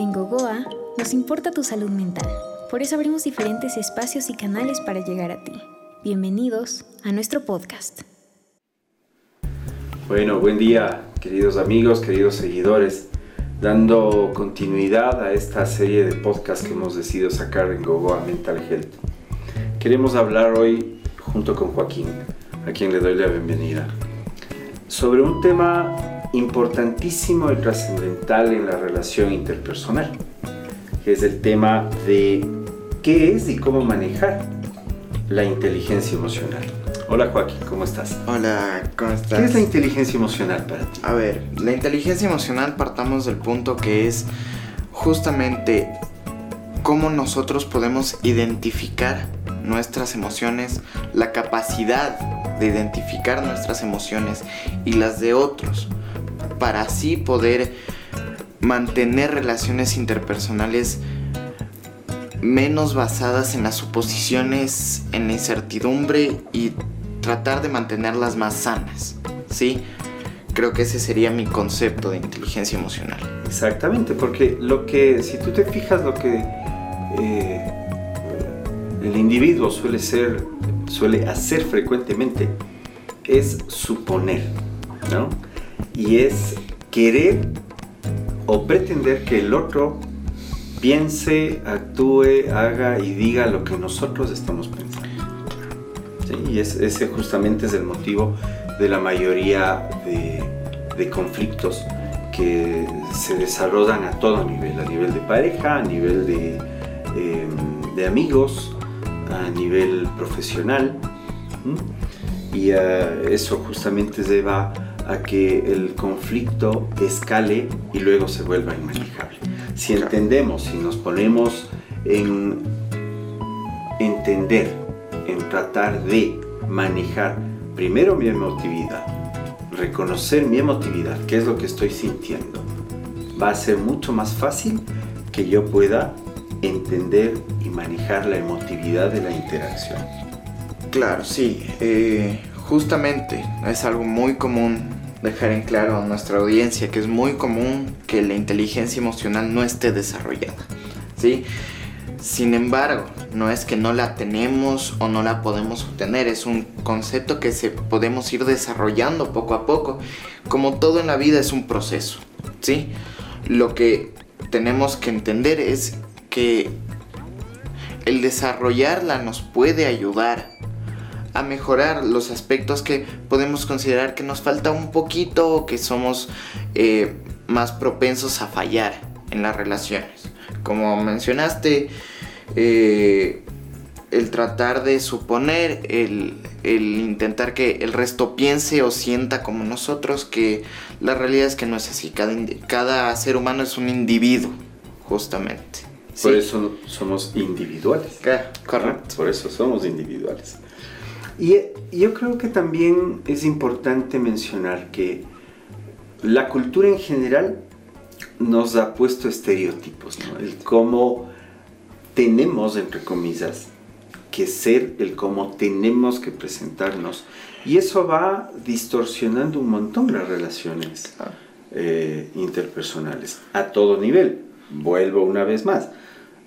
En Gogoa nos importa tu salud mental. Por eso abrimos diferentes espacios y canales para llegar a ti. Bienvenidos a nuestro podcast. Bueno, buen día, queridos amigos, queridos seguidores. Dando continuidad a esta serie de podcasts que hemos decidido sacar en Gogoa Mental Health. Queremos hablar hoy junto con Joaquín, a quien le doy la bienvenida, sobre un tema importantísimo y trascendental en la relación interpersonal, que es el tema de qué es y cómo manejar la inteligencia emocional. Hola Joaquín, ¿cómo estás? Hola, ¿cómo estás? ¿Qué es la inteligencia emocional para ti? A ver, la inteligencia emocional partamos del punto que es justamente cómo nosotros podemos identificar nuestras emociones, la capacidad de identificar nuestras emociones y las de otros para así poder mantener relaciones interpersonales menos basadas en las suposiciones, en la incertidumbre y tratar de mantenerlas más sanas, ¿sí? Creo que ese sería mi concepto de inteligencia emocional. Exactamente, porque lo que, si tú te fijas, lo que eh, el individuo suele ser, suele hacer frecuentemente es suponer, ¿no? Y es querer o pretender que el otro piense, actúe, haga y diga lo que nosotros estamos pensando. Y ese justamente es el motivo de la mayoría de, conflictos que se desarrollan a todo nivel, a nivel de pareja, a nivel de, eh, de amigos, a nivel profesional. Y uh, eso justamente lleva a que el conflicto escale y luego se vuelva inmanejable. Si entendemos, si nos ponemos en entender, en tratar de manejar primero mi emotividad, reconocer mi emotividad, qué es lo que estoy sintiendo, va a ser mucho más fácil que yo pueda entender y manejar la emotividad de la interacción. Claro, sí. Eh, justamente es algo muy común dejar en claro a nuestra audiencia que es muy común que la inteligencia emocional no esté desarrollada. ¿sí? Sin embargo, no es que no la tenemos o no la podemos obtener, es un concepto que se podemos ir desarrollando poco a poco. Como todo en la vida es un proceso, ¿sí? Lo que tenemos que entender es que el desarrollarla nos puede ayudar a mejorar los aspectos que podemos considerar que nos falta un poquito o que somos eh, más propensos a fallar en las relaciones. Como mencionaste, eh, el tratar de suponer, el, el, intentar que el resto piense o sienta como nosotros, que la realidad es que no es así. Cada, cada ser humano es un individuo, justamente. Por eso somos individuales. Correcto. Por eso somos individuales. Y yo creo que también es importante mencionar que la cultura en general nos ha puesto estereotipos, ¿no? El cómo tenemos, entre comillas, que ser, el cómo tenemos que presentarnos. Y eso va distorsionando un montón las relaciones eh, interpersonales a todo nivel. Vuelvo una vez más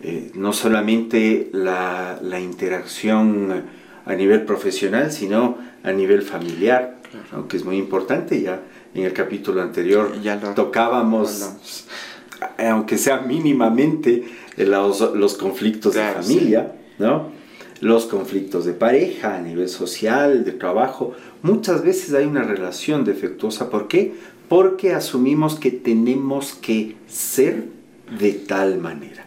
eh, no solamente la, la, interacción a nivel profesional, sino a nivel familiar, claro. que es muy importante. Ya en el capítulo anterior ya lo, tocábamos, lo aunque sea mínimamente, eh, los, los conflictos claro, de familia, sí. ¿no? los conflictos de pareja, a nivel social, de trabajo. Muchas veces hay una relación defectuosa. ¿Por qué? Porque asumimos que tenemos que ser de tal manera.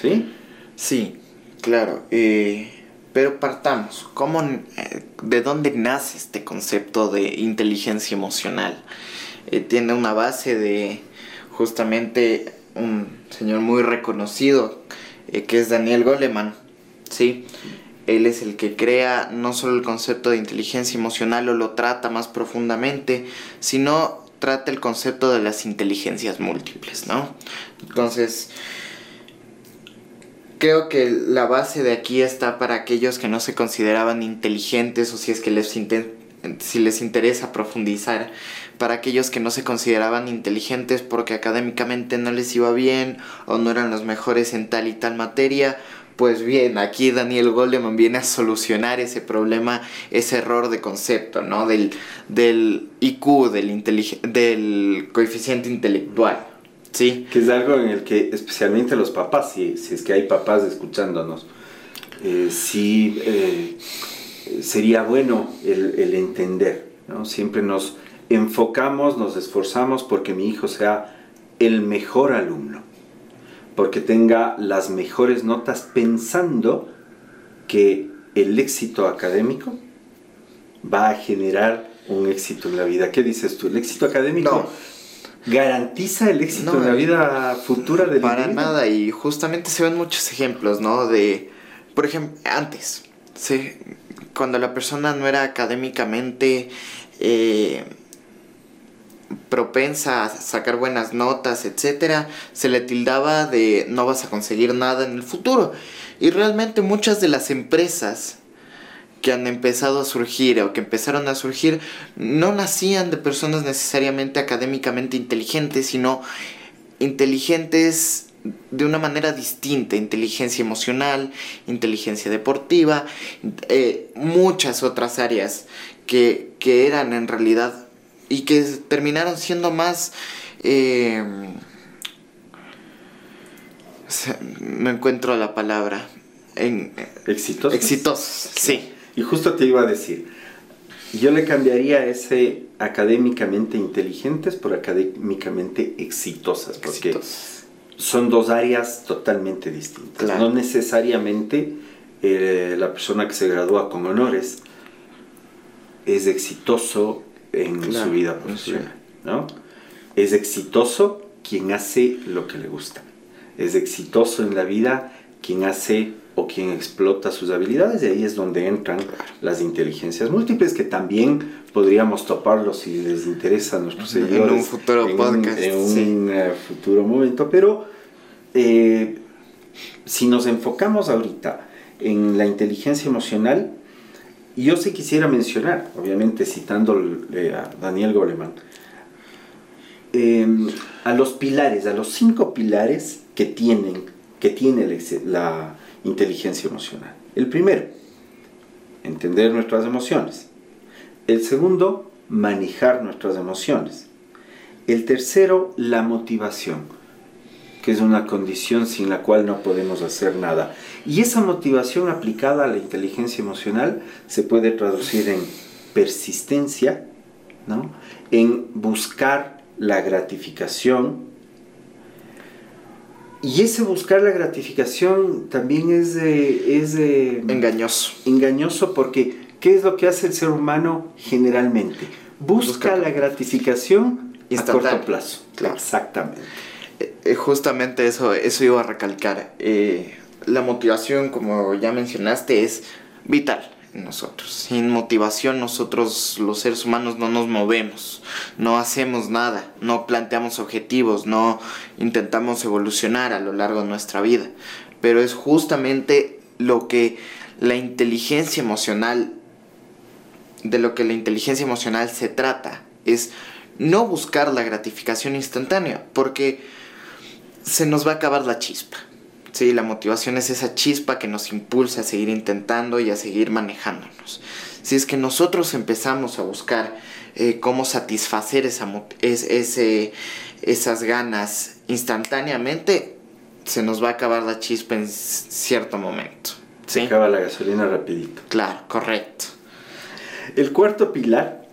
¿Sí? Sí, claro. Eh, pero partamos. ¿Cómo, eh, ¿De dónde nace este concepto de inteligencia emocional? Eh, tiene una base de justamente un señor muy reconocido eh, que es Daniel Goleman. ¿sí? Él es el que crea no solo el concepto de inteligencia emocional o lo trata más profundamente, sino trata el concepto de las inteligencias múltiples, ¿no? Entonces, creo que la base de aquí está para aquellos que no se consideraban inteligentes o si es que les, si les interesa profundizar para aquellos que no se consideraban inteligentes porque académicamente no les iba bien o no eran los mejores en tal y tal materia. Pues bien, aquí Daniel Goleman viene a solucionar ese problema, ese error de concepto, ¿no? Del, del IQ, del, del coeficiente intelectual. Sí. Que es algo en el que especialmente los papás, si, si es que hay papás escuchándonos, eh, sí eh, sería bueno el, el entender, ¿no? Siempre nos enfocamos, nos esforzamos porque mi hijo sea el mejor alumno, porque tenga las mejores notas pensando que el éxito académico va a generar un éxito en la vida. ¿Qué dices tú? ¿El éxito académico garantiza el éxito en la vida futura del Para nada, y justamente se ven muchos ejemplos, ¿no? De, por ejemplo, antes, ¿sí? cuando la persona no era académicamente eh, propensa a sacar buenas notas, etcétera, se le tildaba de no vas a conseguir nada en el futuro. Y realmente muchas de las empresas que han empezado a surgir o que empezaron a surgir no nacían de personas necesariamente académicamente inteligentes, sino inteligentes de una manera distinta, inteligencia emocional, inteligencia deportiva, eh, muchas otras áreas que, eran en realidad y que terminaron siendo más... Eh, no encuentro la palabra. En, exitosos. Exitosos, sí. Y justo te iba a decir, yo le cambiaría ese académicamente inteligentes por académicamente exitosas, porque son dos áreas totalmente distintas. No necesariamente eh, la persona que se gradúa con honores es exitoso en su vida profesional, ¿no? Es exitoso quien hace lo que le gusta. Es exitoso en la vida quien hace o quien explota sus habilidades, y ahí es donde entran las inteligencias múltiples, que también podríamos toparlos si les interesa a nuestros seguidores. En un futuro podcast. en un eh, futuro momento, pero eh, si nos enfocamos ahorita en la inteligencia emocional, yo sí quisiera mencionar, obviamente citando a Daniel Goleman, em, a los pilares, a los cinco pilares que tienen, que tiene la inteligencia emocional. El primero, entender nuestras emociones. El segundo, manejar nuestras emociones. El tercero, la motivación, que es una condición sin la cual no podemos hacer nada. Y esa motivación aplicada a la inteligencia emocional se puede traducir en persistencia, ¿no? en buscar la gratificación, y ese buscar la gratificación también es, es engañoso. Engañoso porque ¿qué es lo que hace el ser humano generalmente? Busca, la gratificación a corto plazo. Exactamente. Eh, eh, justamente eso, eso iba a recalcar. Eh, la motivación, como ya mencionaste, es vital nosotros. Sin motivación nosotros los seres humanos no nos movemos, no hacemos nada, no planteamos objetivos, no intentamos evolucionar a lo largo de nuestra vida. Pero es justamente lo que la inteligencia emocional, de lo que la inteligencia emocional se trata, es no buscar la gratificación instantánea, porque se nos va a acabar la chispa. Sí, la motivación es esa chispa que nos impulsa a seguir intentando y a seguir manejándonos. Si es que nosotros empezamos a buscar eh, cómo satisfacer esa, ese, esas ganas instantáneamente, se nos va a acabar la chispa en cierto momento. Se acaba la gasolina rapidito. Claro, correcto. El cuarto pilar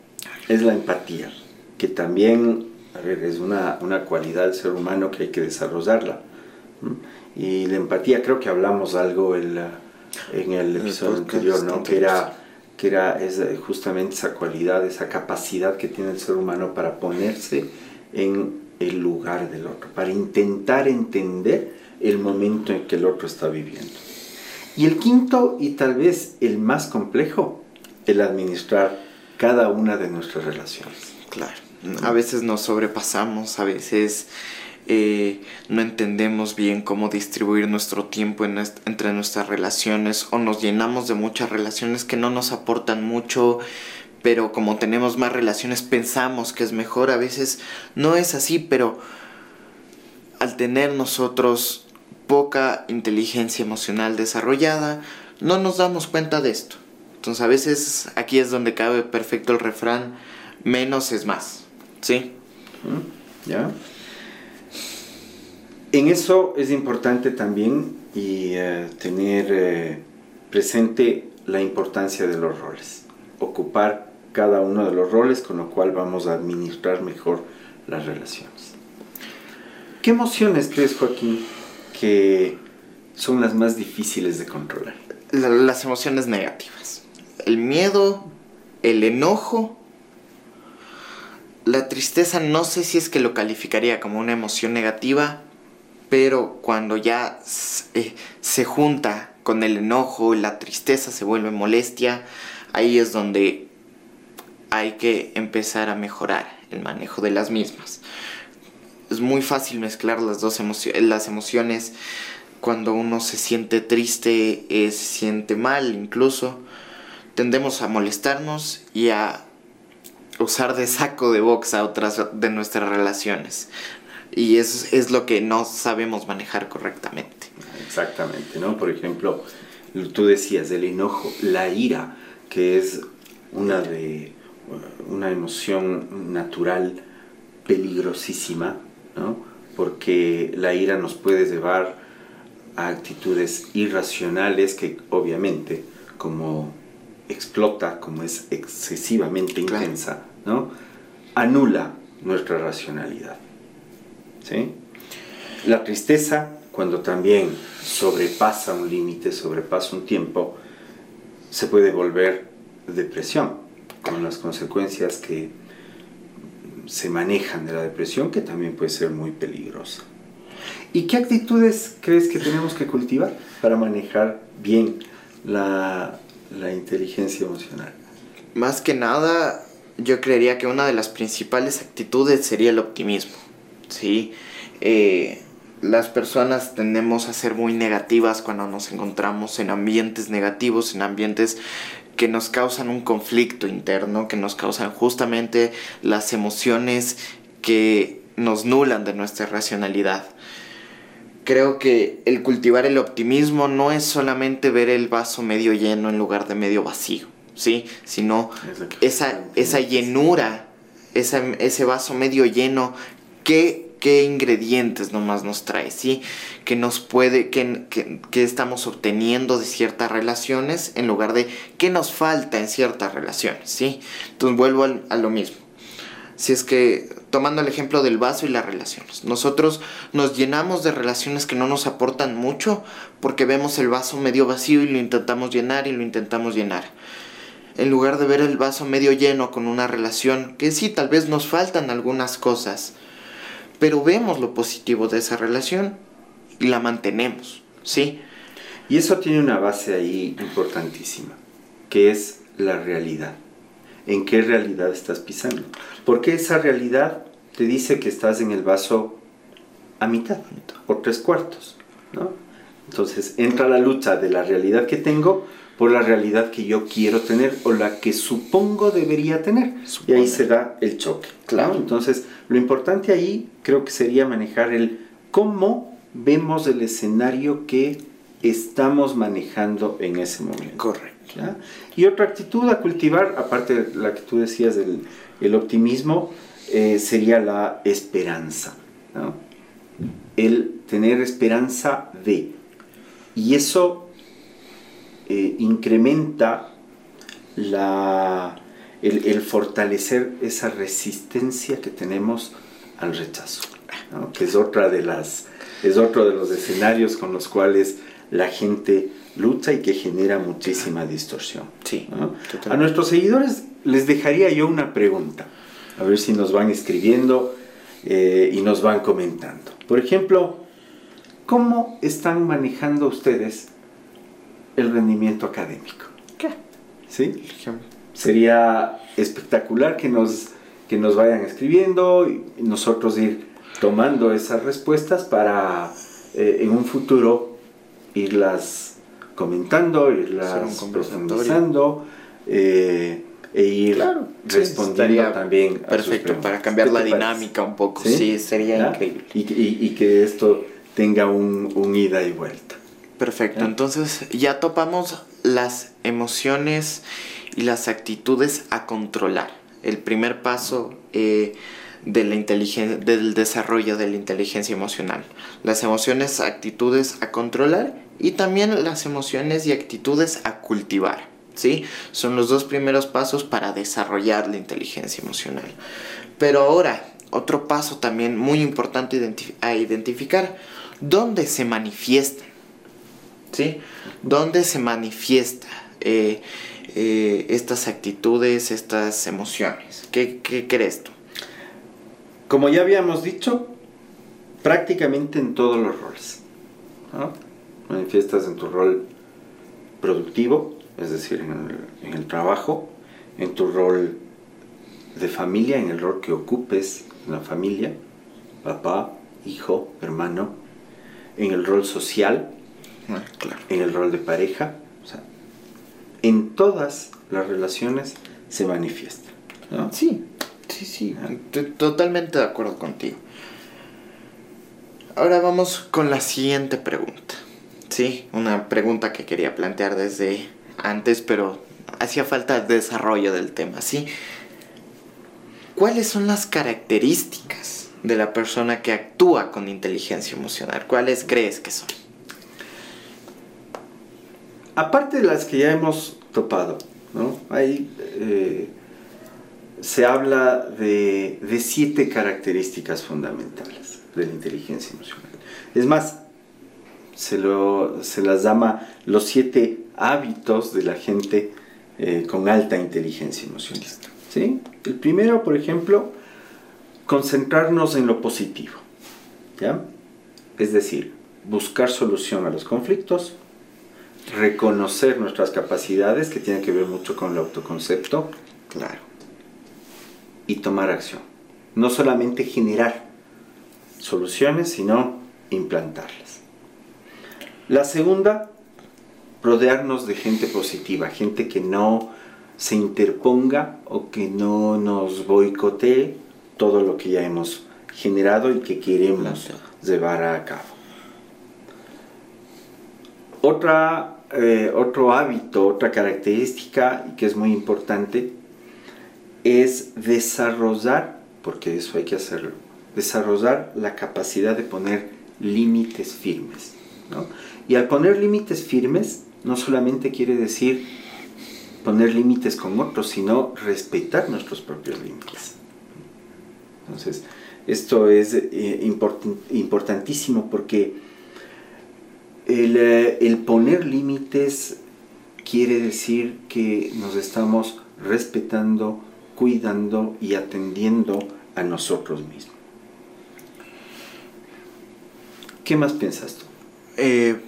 es la empatía, que también es una, una cualidad del ser humano que hay que desarrollarla. Y la empatía, creo que hablamos algo en el episodio anterior, ¿no? Que era, que era es justamente esa cualidad, esa capacidad que tiene el ser humano para ponerse en el lugar del otro, para intentar entender el momento en que el otro está viviendo. Y el quinto, y tal vez el más complejo, el administrar cada una de nuestras relaciones. Claro, a veces nos sobrepasamos, a veces eh, no entendemos bien cómo distribuir nuestro tiempo entre nuestras relaciones o nos llenamos de muchas relaciones que no nos aportan mucho, pero como tenemos más relaciones pensamos que es mejor. A veces no es así, pero al tener nosotros poca inteligencia emocional desarrollada, no nos damos cuenta de esto. Entonces a veces aquí es donde cabe perfecto el refrán, menos es más. ¿Sí? ¿Ya? En eso es importante también y eh, tener eh, presente la importancia de los roles. Ocupar cada uno de los roles con lo cual vamos a administrar mejor las relaciones. ¿Qué emociones crees, Joaquín, que son las más difíciles de controlar? las emociones negativas. El miedo, el enojo. La tristeza no sé si es que lo calificaría como una emoción negativa, pero cuando ya eh, se junta con el enojo, la tristeza se vuelve molestia, ahí es donde hay que empezar a mejorar el manejo de las mismas. Es muy fácil mezclar las dos emociones, las emociones cuando uno se siente triste, eh, se siente mal incluso, tendemos a molestarnos y a usar de saco de box a otras de nuestras relaciones. Y eso es lo que no sabemos manejar correctamente. Exactamente, ¿no? Por ejemplo, tú decías el enojo, la ira, que es una de una emoción natural peligrosísima, ¿no? Porque la ira nos puede llevar a actitudes irracionales que obviamente como explota, como es excesivamente intensa, ¿no? anula nuestra racionalidad. ¿Sí? La tristeza, cuando también sobrepasa un límite, sobrepasa un tiempo, se puede volver depresión, con las consecuencias que se manejan de la depresión, que también puede ser muy peligrosa. ¿Y qué actitudes crees que tenemos que cultivar para manejar bien la, inteligencia emocional? Más que nada, yo creería que una de las principales actitudes sería el optimismo. ¿Sí? Eh, las personas tendemos a ser muy negativas cuando nos encontramos en ambientes negativos, en ambientes que nos causan un conflicto interno, que nos causan justamente las emociones que nos nulan de nuestra racionalidad creo que el cultivar el optimismo no es solamente ver el vaso medio lleno en lugar de medio vacío, ¿sí? Sino esa, esa llenura, ese vaso medio lleno, ¿qué, qué ingredientes nomás nos trae, ¿sí? Que nos puede, que, que, estamos obteniendo de ciertas relaciones en lugar de qué nos falta en ciertas relaciones, ¿sí? Entonces vuelvo a lo mismo. Si es que tomando el ejemplo del vaso y las relaciones. Nosotros nos llenamos de relaciones que no nos aportan mucho porque vemos el vaso medio vacío y lo intentamos llenar y lo intentamos llenar. En lugar de ver el vaso medio lleno con una relación que sí, tal vez nos faltan algunas cosas, pero vemos lo positivo de esa relación y la mantenemos, ¿sí? Y eso tiene una base ahí importantísima, que es la realidad en qué realidad estás pisando. Porque esa realidad te dice que estás en el vaso a mitad o tres cuartos. ¿no? Entonces entra la lucha de la realidad que tengo por la realidad que yo quiero tener o la que supongo debería tener. Y ahí se da el choque. Claro. Entonces, lo importante ahí creo que sería manejar el cómo vemos el escenario que estamos manejando en ese momento. Correcto. Y otra actitud a cultivar, aparte de la que tú decías del el optimismo, eh, sería la esperanza. El tener esperanza de. Y eso eh, incrementa la, el, fortalecer esa resistencia que tenemos al rechazo, que es otra de las es otro de los escenarios con los cuales la gente lucha y que genera muchísima distorsión. Sí, A nuestros seguidores les dejaría yo una pregunta, a ver si nos van escribiendo eh, y nos van comentando. Por ejemplo, ¿cómo están manejando ustedes el rendimiento académico? ¿Qué? ¿Sí? Sería espectacular que nos, que nos vayan escribiendo y nosotros ir tomando esas respuestas para eh, en un futuro irlas comentando, irlas profundizando, eh, e ir Claro, respondiendo también. a sus Perfecto, para cambiar ¿Qué la dinámica un poco. ¿Sí? Sí, sería ¿Ya? increíble. Y, y- y que esto tenga un, un ida y vuelta. Perfecto, ¿Ya? entonces ya topamos las emociones y las actitudes a controlar. El primer paso eh, de la inteligen- del desarrollo de la inteligencia emocional. Las emociones, actitudes a controlar y también las emociones y actitudes a cultivar. ¿sí? Son los dos primeros pasos para desarrollar la inteligencia emocional. Pero ahora, otro paso también muy importante identif- a identificar, ¿dónde se manifiestan? ¿Sí? ¿Dónde se manifiesta eh, eh, estas actitudes, estas emociones? ¿Qué, qué crees tú? Como ya habíamos dicho, prácticamente en todos los roles. ¿no? Manifiestas en tu rol productivo, es decir, en el, en el trabajo, en tu rol de familia, en el rol que ocupes en la familia, papá, hijo, hermano, en el rol social, Ah, claro. en el rol de pareja, o sea, en todas las relaciones se manifiesta. ¿no? Sí, sí, sí, t- totalmente de acuerdo contigo. Ahora vamos con la siguiente pregunta. Sí, una pregunta que quería plantear desde antes, pero hacía falta desarrollo del tema, ¿sí? ¿Cuáles son las características de la persona que actúa con inteligencia emocional? ¿Cuáles crees que son? Aparte de las que ya hemos topado, ¿no? Ahí eh, se habla de, de siete características fundamentales de la inteligencia emocional. Es más, se, lo, se las llama los siete hábitos de la gente eh, con alta inteligencia emocional. ¿sí? El primero, por ejemplo, concentrarnos en lo positivo. ¿ya? Es decir, buscar solución a los conflictos, reconocer nuestras capacidades, que tiene que ver mucho con el autoconcepto, Claro. y tomar acción. No solamente generar soluciones, sino implantarlas. La segunda, rodearnos de gente positiva, gente que no se interponga o que no nos boicotee todo lo que ya hemos generado y que queremos llevar a cabo. Otra, eh, otro hábito, otra característica que es muy importante es desarrollar, porque eso hay que hacerlo, desarrollar la capacidad de poner límites firmes. ¿no? Y al poner límites firmes, no solamente quiere decir poner límites con otros, sino respetar nuestros propios límites. Entonces, esto es eh, import- importantísimo porque el, eh, el poner límites quiere decir que nos estamos respetando, cuidando y atendiendo a nosotros mismos. ¿Qué más piensas tú? Eh,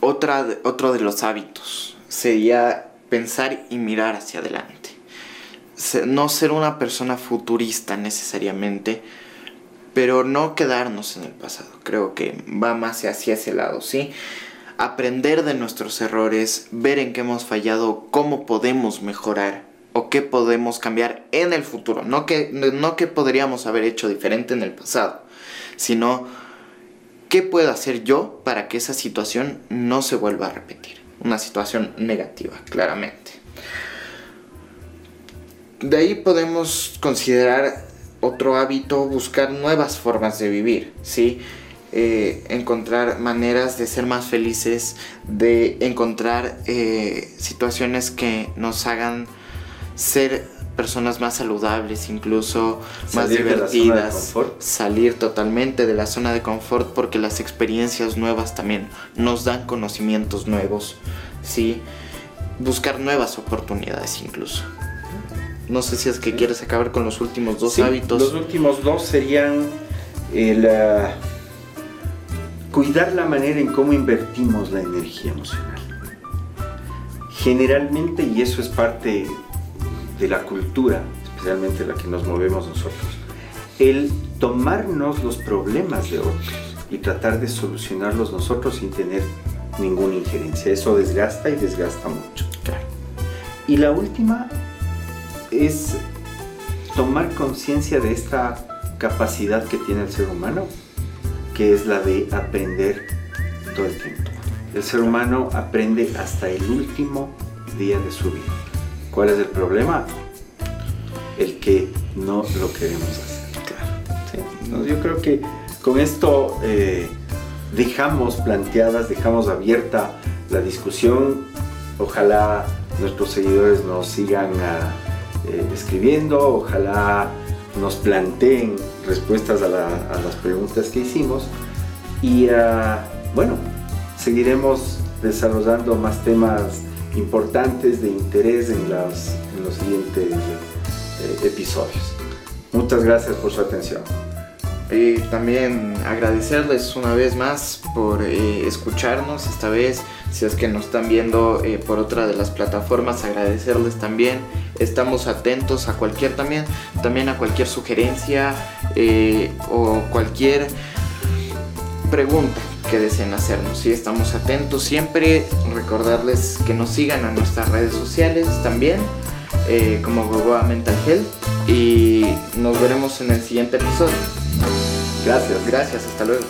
otra, otro de los hábitos sería pensar y mirar hacia adelante. No ser una persona futurista necesariamente, pero no quedarnos en el pasado. Creo que va más hacia ese lado, ¿sí? Aprender de nuestros errores, ver en qué hemos fallado, cómo podemos mejorar o qué podemos cambiar en el futuro. No que, no que podríamos haber hecho diferente en el pasado, sino ¿Qué puedo hacer yo para que esa situación no se vuelva a repetir? Una situación negativa, claramente. De ahí podemos considerar otro hábito, buscar nuevas formas de vivir, ¿sí? Eh, encontrar maneras de ser más felices, de encontrar eh, situaciones que nos hagan ser personas más saludables, incluso más Salir de divertidas, salir totalmente de la zona de confort porque las experiencias nuevas también nos dan conocimientos nuevos, ¿sí? Buscar nuevas oportunidades incluso. No sé si es que quieres acabar con los últimos dos Sí, hábitos. Los últimos dos serían el ah, cuidar la manera en cómo invertimos la energía emocional. Generalmente, y eso es parte de la cultura, especialmente la que nos movemos nosotros, el tomarnos los problemas de otros y tratar de solucionarlos nosotros sin tener ninguna injerencia. Eso desgasta y desgasta mucho. Claro. Y la última, es tomar conciencia de esta capacidad que tiene el ser humano, que es la de aprender todo el tiempo. El ser humano aprende hasta el último día de su vida. ¿Cuál es el problema? El que no lo queremos hacer. Claro. yo creo que con esto eh, dejamos planteadas, dejamos abierta la discusión. Ojalá nuestros seguidores nos sigan ah, eh, escribiendo, ojalá nos planteen respuestas a, las preguntas que hicimos y ah, bueno, seguiremos desarrollando más temas importantes de interés en, los siguientes eh, episodios. Muchas gracias por su atención. Y también agradecerles una vez más por eh, escucharnos esta vez. Si es que nos están viendo eh, por otra de las plataformas, agradecerles también. Estamos atentos a cualquier también, también a cualquier sugerencia o cualquier pregunta que deseen hacernos. Si estamos atentos siempre, recordarles que nos sigan a nuestras redes sociales también, eh, como Gogoa Mental Health. Y nos veremos en el siguiente episodio. Gracias. Gracias, hasta luego.